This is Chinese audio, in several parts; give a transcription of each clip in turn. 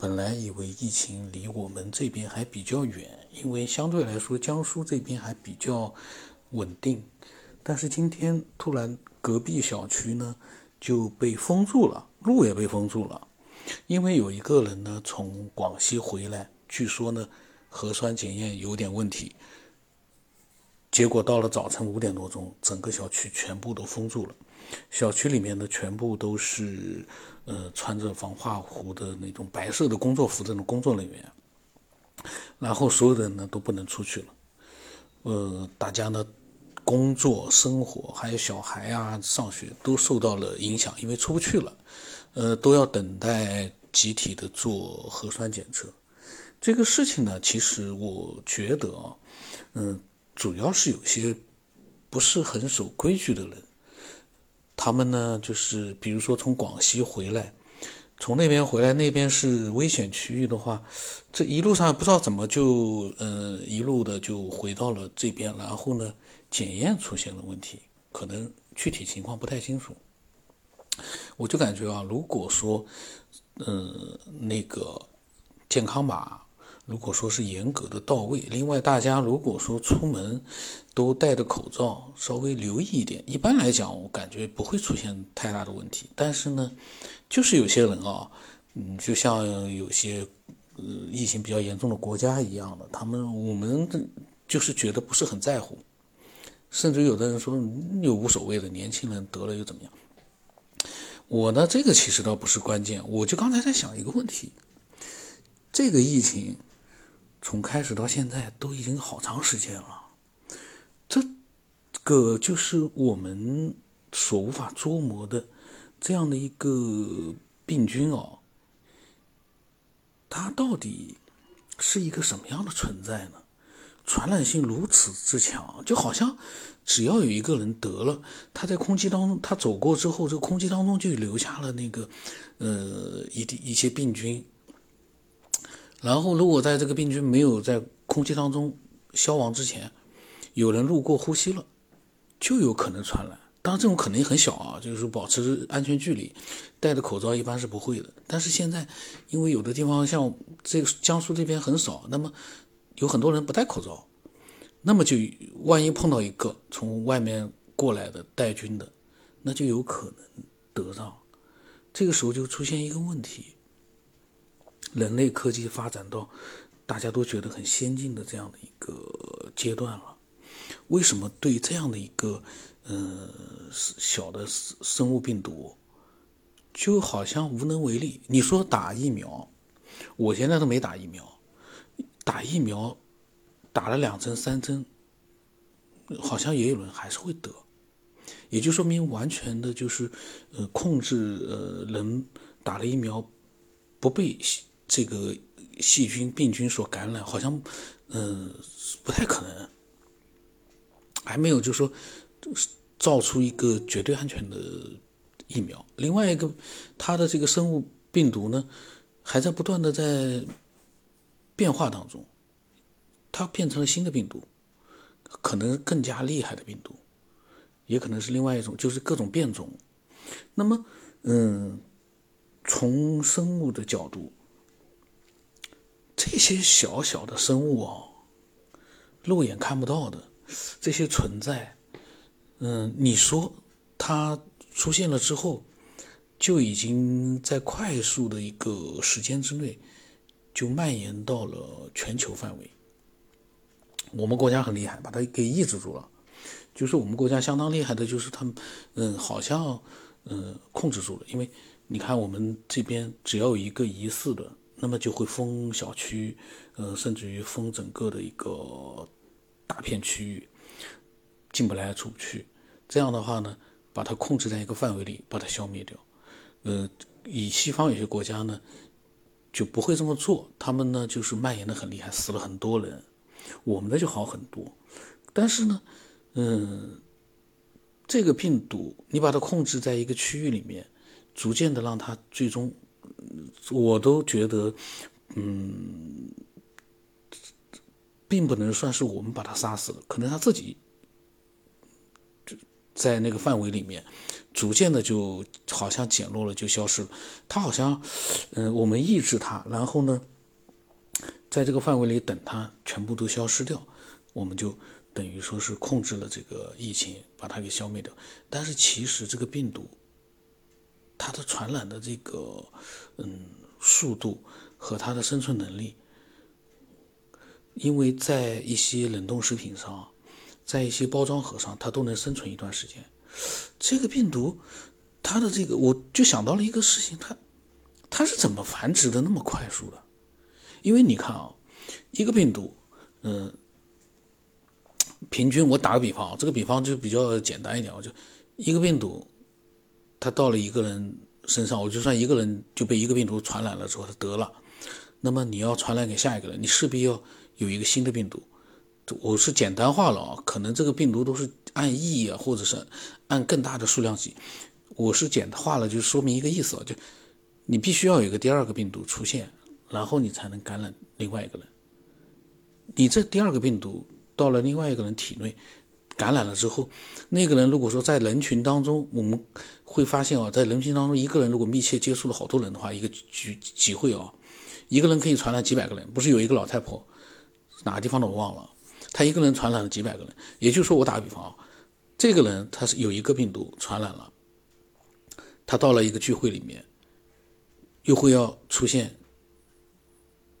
本来以为疫情离我们这边还比较远，因为相对来说江苏这边还比较稳定，但是今天突然隔壁小区呢就被封住了，路也被封住了，因为有一个人呢从广西回来，据说呢核酸检验有点问题。结果到了早晨五点多钟，整个小区全部都封住了。小区里面的全部都是，呃，穿着防化服的那种白色的工作服的那种工作人员。然后所有的人呢都不能出去了，呃，大家呢工作、生活还有小孩啊上学都受到了影响，因为出不去了，呃，都要等待集体的做核酸检测。这个事情呢，其实我觉得啊，嗯。主要是有些不是很守规矩的人，他们呢，就是比如说从广西回来，从那边回来，那边是危险区域的话，这一路上不知道怎么就呃一路的就回到了这边，然后呢，检验出现了问题，可能具体情况不太清楚。我就感觉啊，如果说呃那个健康码。如果说是严格的到位，另外大家如果说出门都戴着口罩，稍微留意一点，一般来讲我感觉不会出现太大的问题。但是呢，就是有些人啊，嗯，就像有些呃疫情比较严重的国家一样的，他们我们就是觉得不是很在乎，甚至有的人说又无所谓的，年轻人得了又怎么样？我呢，这个其实倒不是关键，我就刚才在想一个问题，这个疫情。从开始到现在都已经好长时间了，这个就是我们所无法捉摸的这样的一个病菌哦，它到底是一个什么样的存在呢？传染性如此之强，就好像只要有一个人得了，他在空气当中他走过之后，这个空气当中就留下了那个呃一一些病菌。然后，如果在这个病菌没有在空气当中消亡之前，有人路过呼吸了，就有可能传染。当然，这种可能很小啊，就是保持安全距离，戴着口罩一般是不会的。但是现在，因为有的地方像这个江苏这边很少，那么有很多人不戴口罩，那么就万一碰到一个从外面过来的带菌的，那就有可能得上。这个时候就出现一个问题。人类科技发展到大家都觉得很先进的这样的一个阶段了，为什么对这样的一个呃小的生物病毒就好像无能为力？你说打疫苗，我现在都没打疫苗，打疫苗打了两针三针，好像也有人还是会得，也就说明完全的就是呃控制呃人打了疫苗不被。这个细菌病菌所感染，好像，嗯，不太可能，还没有就说造出一个绝对安全的疫苗。另外一个，它的这个生物病毒呢，还在不断的在变化当中，它变成了新的病毒，可能更加厉害的病毒，也可能是另外一种，就是各种变种。那么，嗯，从生物的角度。这些小小的生物哦，肉眼看不到的这些存在，嗯，你说它出现了之后，就已经在快速的一个时间之内，就蔓延到了全球范围。我们国家很厉害，把它给抑制住了。就是我们国家相当厉害的，就是他们，嗯，好像嗯控制住了。因为你看，我们这边只要有一个疑似的。那么就会封小区，呃，甚至于封整个的一个大片区域，进不来出不去。这样的话呢，把它控制在一个范围里，把它消灭掉。呃，以西方有些国家呢，就不会这么做，他们呢就是蔓延的很厉害，死了很多人。我们的就好很多。但是呢，嗯，这个病毒你把它控制在一个区域里面，逐渐的让它最终。我都觉得，嗯，并不能算是我们把他杀死了，可能他自己就在那个范围里面，逐渐的就好像减弱了，就消失了。他好像，嗯，我们抑制它，然后呢，在这个范围里等它全部都消失掉，我们就等于说是控制了这个疫情，把它给消灭掉。但是其实这个病毒，它的传染的这个，嗯，速度和它的生存能力。因为在一些冷冻食品上，在一些包装盒上，它都能生存一段时间。这个病毒，它的这个，我就想到了一个事情，它它是怎么繁殖的那么快速的？因为你看啊，一个病毒，嗯，平均我打个比方啊，这个比方就比较简单一点，我就一个病毒，它到了一个人身上，我就算一个人就被一个病毒传染了之后，他得了，那么你要传染给下一个人，你势必要。有一个新的病毒，我是简单化了啊，可能这个病毒都是按亿啊，或者是按更大的数量级。我是简化了，就说明一个意思啊，就你必须要有一个第二个病毒出现，然后你才能感染另外一个人。你这第二个病毒到了另外一个人体内感染了之后，那个人如果说在人群当中，我们会发现啊，在人群当中，一个人如果密切接触了好多人的话，一个聚集会啊，一个人可以传染几百个人。不是有一个老太婆？哪个地方的我忘了，他一个人传染了几百个人，也就是说，我打个比方啊，这个人他是有一个病毒传染了，他到了一个聚会里面，又会要出现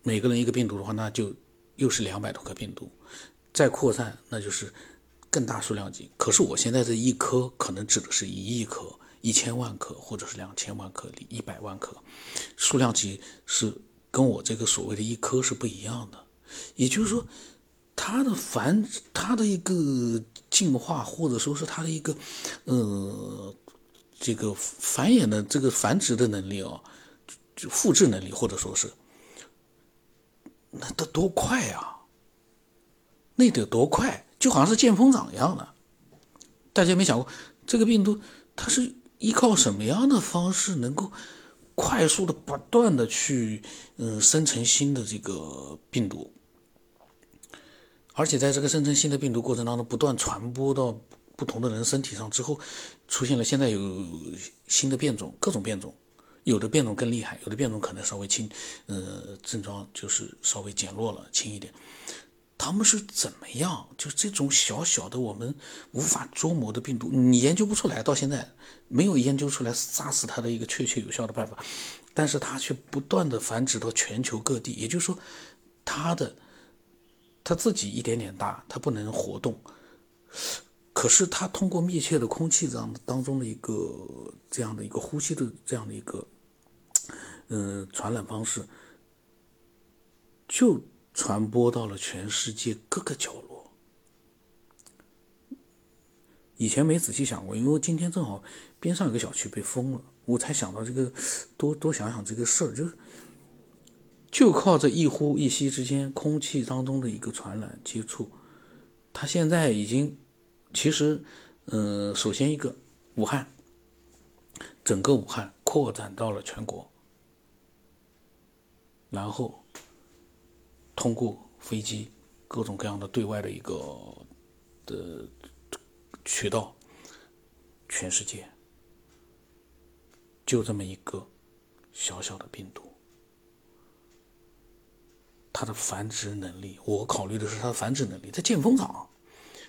每个人一个病毒的话，那就又是两百多个病毒，再扩散那就是更大数量级。可是我现在这一颗可能指的是一亿颗、一千万颗，或者是两千万颗、一百万颗，数量级是跟我这个所谓的一颗是不一样的。也就是说，它的繁，它的一个进化，或者说是它的一个，呃，这个繁衍的这个繁殖的能力哦，就复制能力，或者说是，那得多快啊！那得多快，就好像是见风长一样的。大家没想过，这个病毒它是依靠什么样的方式能够快速的、不断的去，嗯，生成新的这个病毒？而且在这个生成新的病毒过程当中，不断传播到不同的人身体上之后，出现了现在有新的变种，各种变种，有的变种更厉害，有的变种可能稍微轻，呃，症状就是稍微减弱了，轻一点。他们是怎么样？就这种小小的我们无法捉摸的病毒，你研究不出来，到现在没有研究出来杀死它的一个确切有效的办法，但是它却不断的繁殖到全球各地，也就是说，它的。它自己一点点大，它不能活动，可是它通过密切的空气这样当中的一个这样的一个呼吸的这样的一个，嗯，传染方式，就传播到了全世界各个角落。以前没仔细想过，因为今天正好边上有个小区被封了，我才想到这个，多多想想这个事儿，就是。就靠这一呼一吸之间空气当中的一个传染接触，它现在已经，其实，嗯，首先一个武汉，整个武汉扩展到了全国，然后通过飞机各种各样的对外的一个的渠道，全世界就这么一个小小的病毒。它的繁殖能力，我考虑的是它的繁殖能力。它见风长，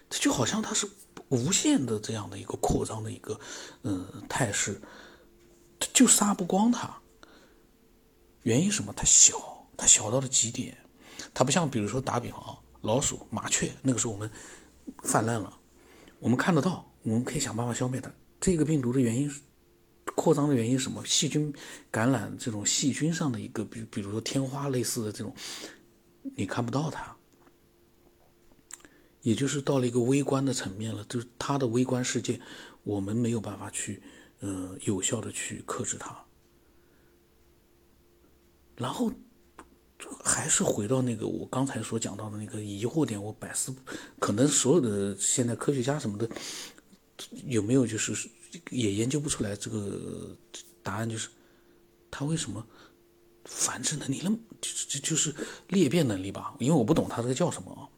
它就好像它是无限的这样的一个扩张的一个嗯态势，就杀不光它。原因什么？它小，它小到了极点。它不像比如说打比方啊，老鼠、麻雀，那个时候我们泛滥了，我们看得到，我们可以想办法消灭它。这个病毒的原因扩张的原因什么？细菌感染这种细菌上的一个，比比如说天花类似的这种。你看不到它，也就是到了一个微观的层面了，就是它的微观世界，我们没有办法去，呃，有效的去克制它。然后，还是回到那个我刚才所讲到的那个疑惑点，我百思，可能所有的现在科学家什么的，有没有就是也研究不出来这个答案，就是他为什么？繁殖能力那么就就就是裂变能力吧，因为我不懂他这个叫什么啊，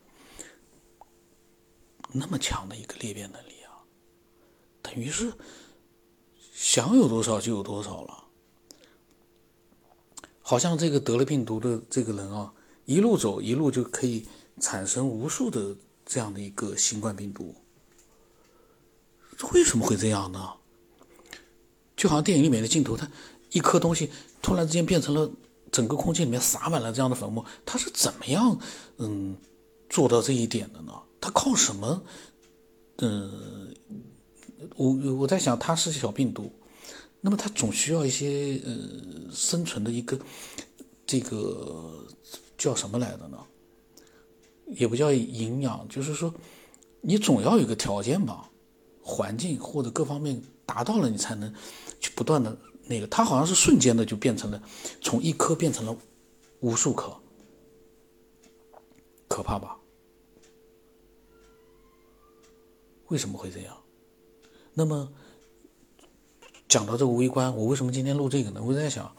那么强的一个裂变能力啊，等于是想有多少就有多少了。好像这个得了病毒的这个人啊，一路走一路就可以产生无数的这样的一个新冠病毒。为什么会这样呢？就好像电影里面的镜头，它一颗东西突然之间变成了整个空间里面洒满了这样的粉末，它是怎么样嗯做到这一点的呢？它靠什么？嗯，我我在想，它是小病毒，那么它总需要一些呃生存的一个这个叫什么来的呢？也不叫营养，就是说你总要有个条件吧。环境或者各方面达到了，你才能去不断的那个。它好像是瞬间的就变成了，从一颗变成了无数颗，可怕吧？为什么会这样？那么讲到这个微观，我为什么今天录这个呢？我在想，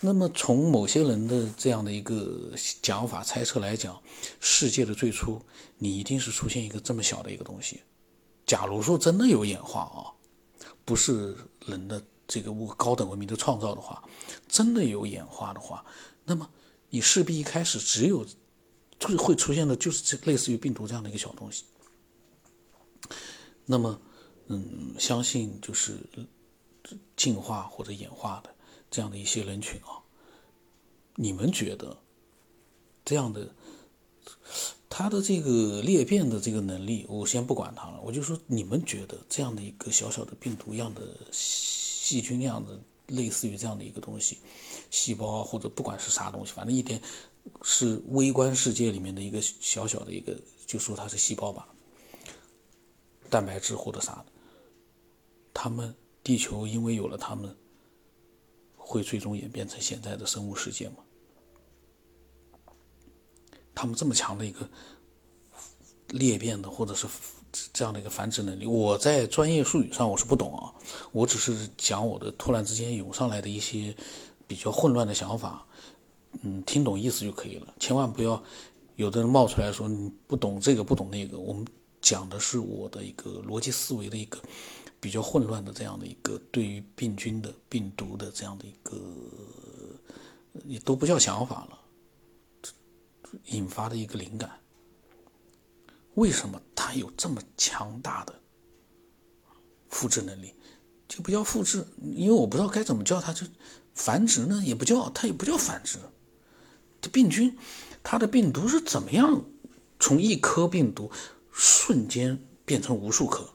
那么从某些人的这样的一个讲法猜测来讲，世界的最初，你一定是出现一个这么小的一个东西。假如说真的有演化啊，不是人的这个物高等文明的创造的话，真的有演化的话，那么你势必一开始只有会会出现的就是这类似于病毒这样的一个小东西。那么，嗯，相信就是进化或者演化的这样的一些人群啊，你们觉得这样的？它的这个裂变的这个能力，我先不管它了。我就说，你们觉得这样的一个小小的病毒样的细菌样的，类似于这样的一个东西，细胞或者不管是啥东西，反正一点是微观世界里面的一个小小的一个，就说它是细胞吧，蛋白质或者啥的，他们地球因为有了他们，会最终演变成现在的生物世界吗？他们这么强的一个裂变的，或者是这样的一个繁殖能力，我在专业术语上我是不懂啊，我只是讲我的突然之间涌上来的一些比较混乱的想法，嗯，听懂意思就可以了，千万不要有的人冒出来说你不懂这个不懂那个，我们讲的是我的一个逻辑思维的一个比较混乱的这样的一个对于病菌的病毒的这样的一个也都不叫想法了。引发的一个灵感，为什么它有这么强大的复制能力？就不叫复制，因为我不知道该怎么叫它。就繁殖呢，也不叫它，也不叫繁殖。这病菌，它的病毒是怎么样从一颗病毒瞬间变成无数颗？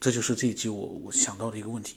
这就是这一集我我想到的一个问题。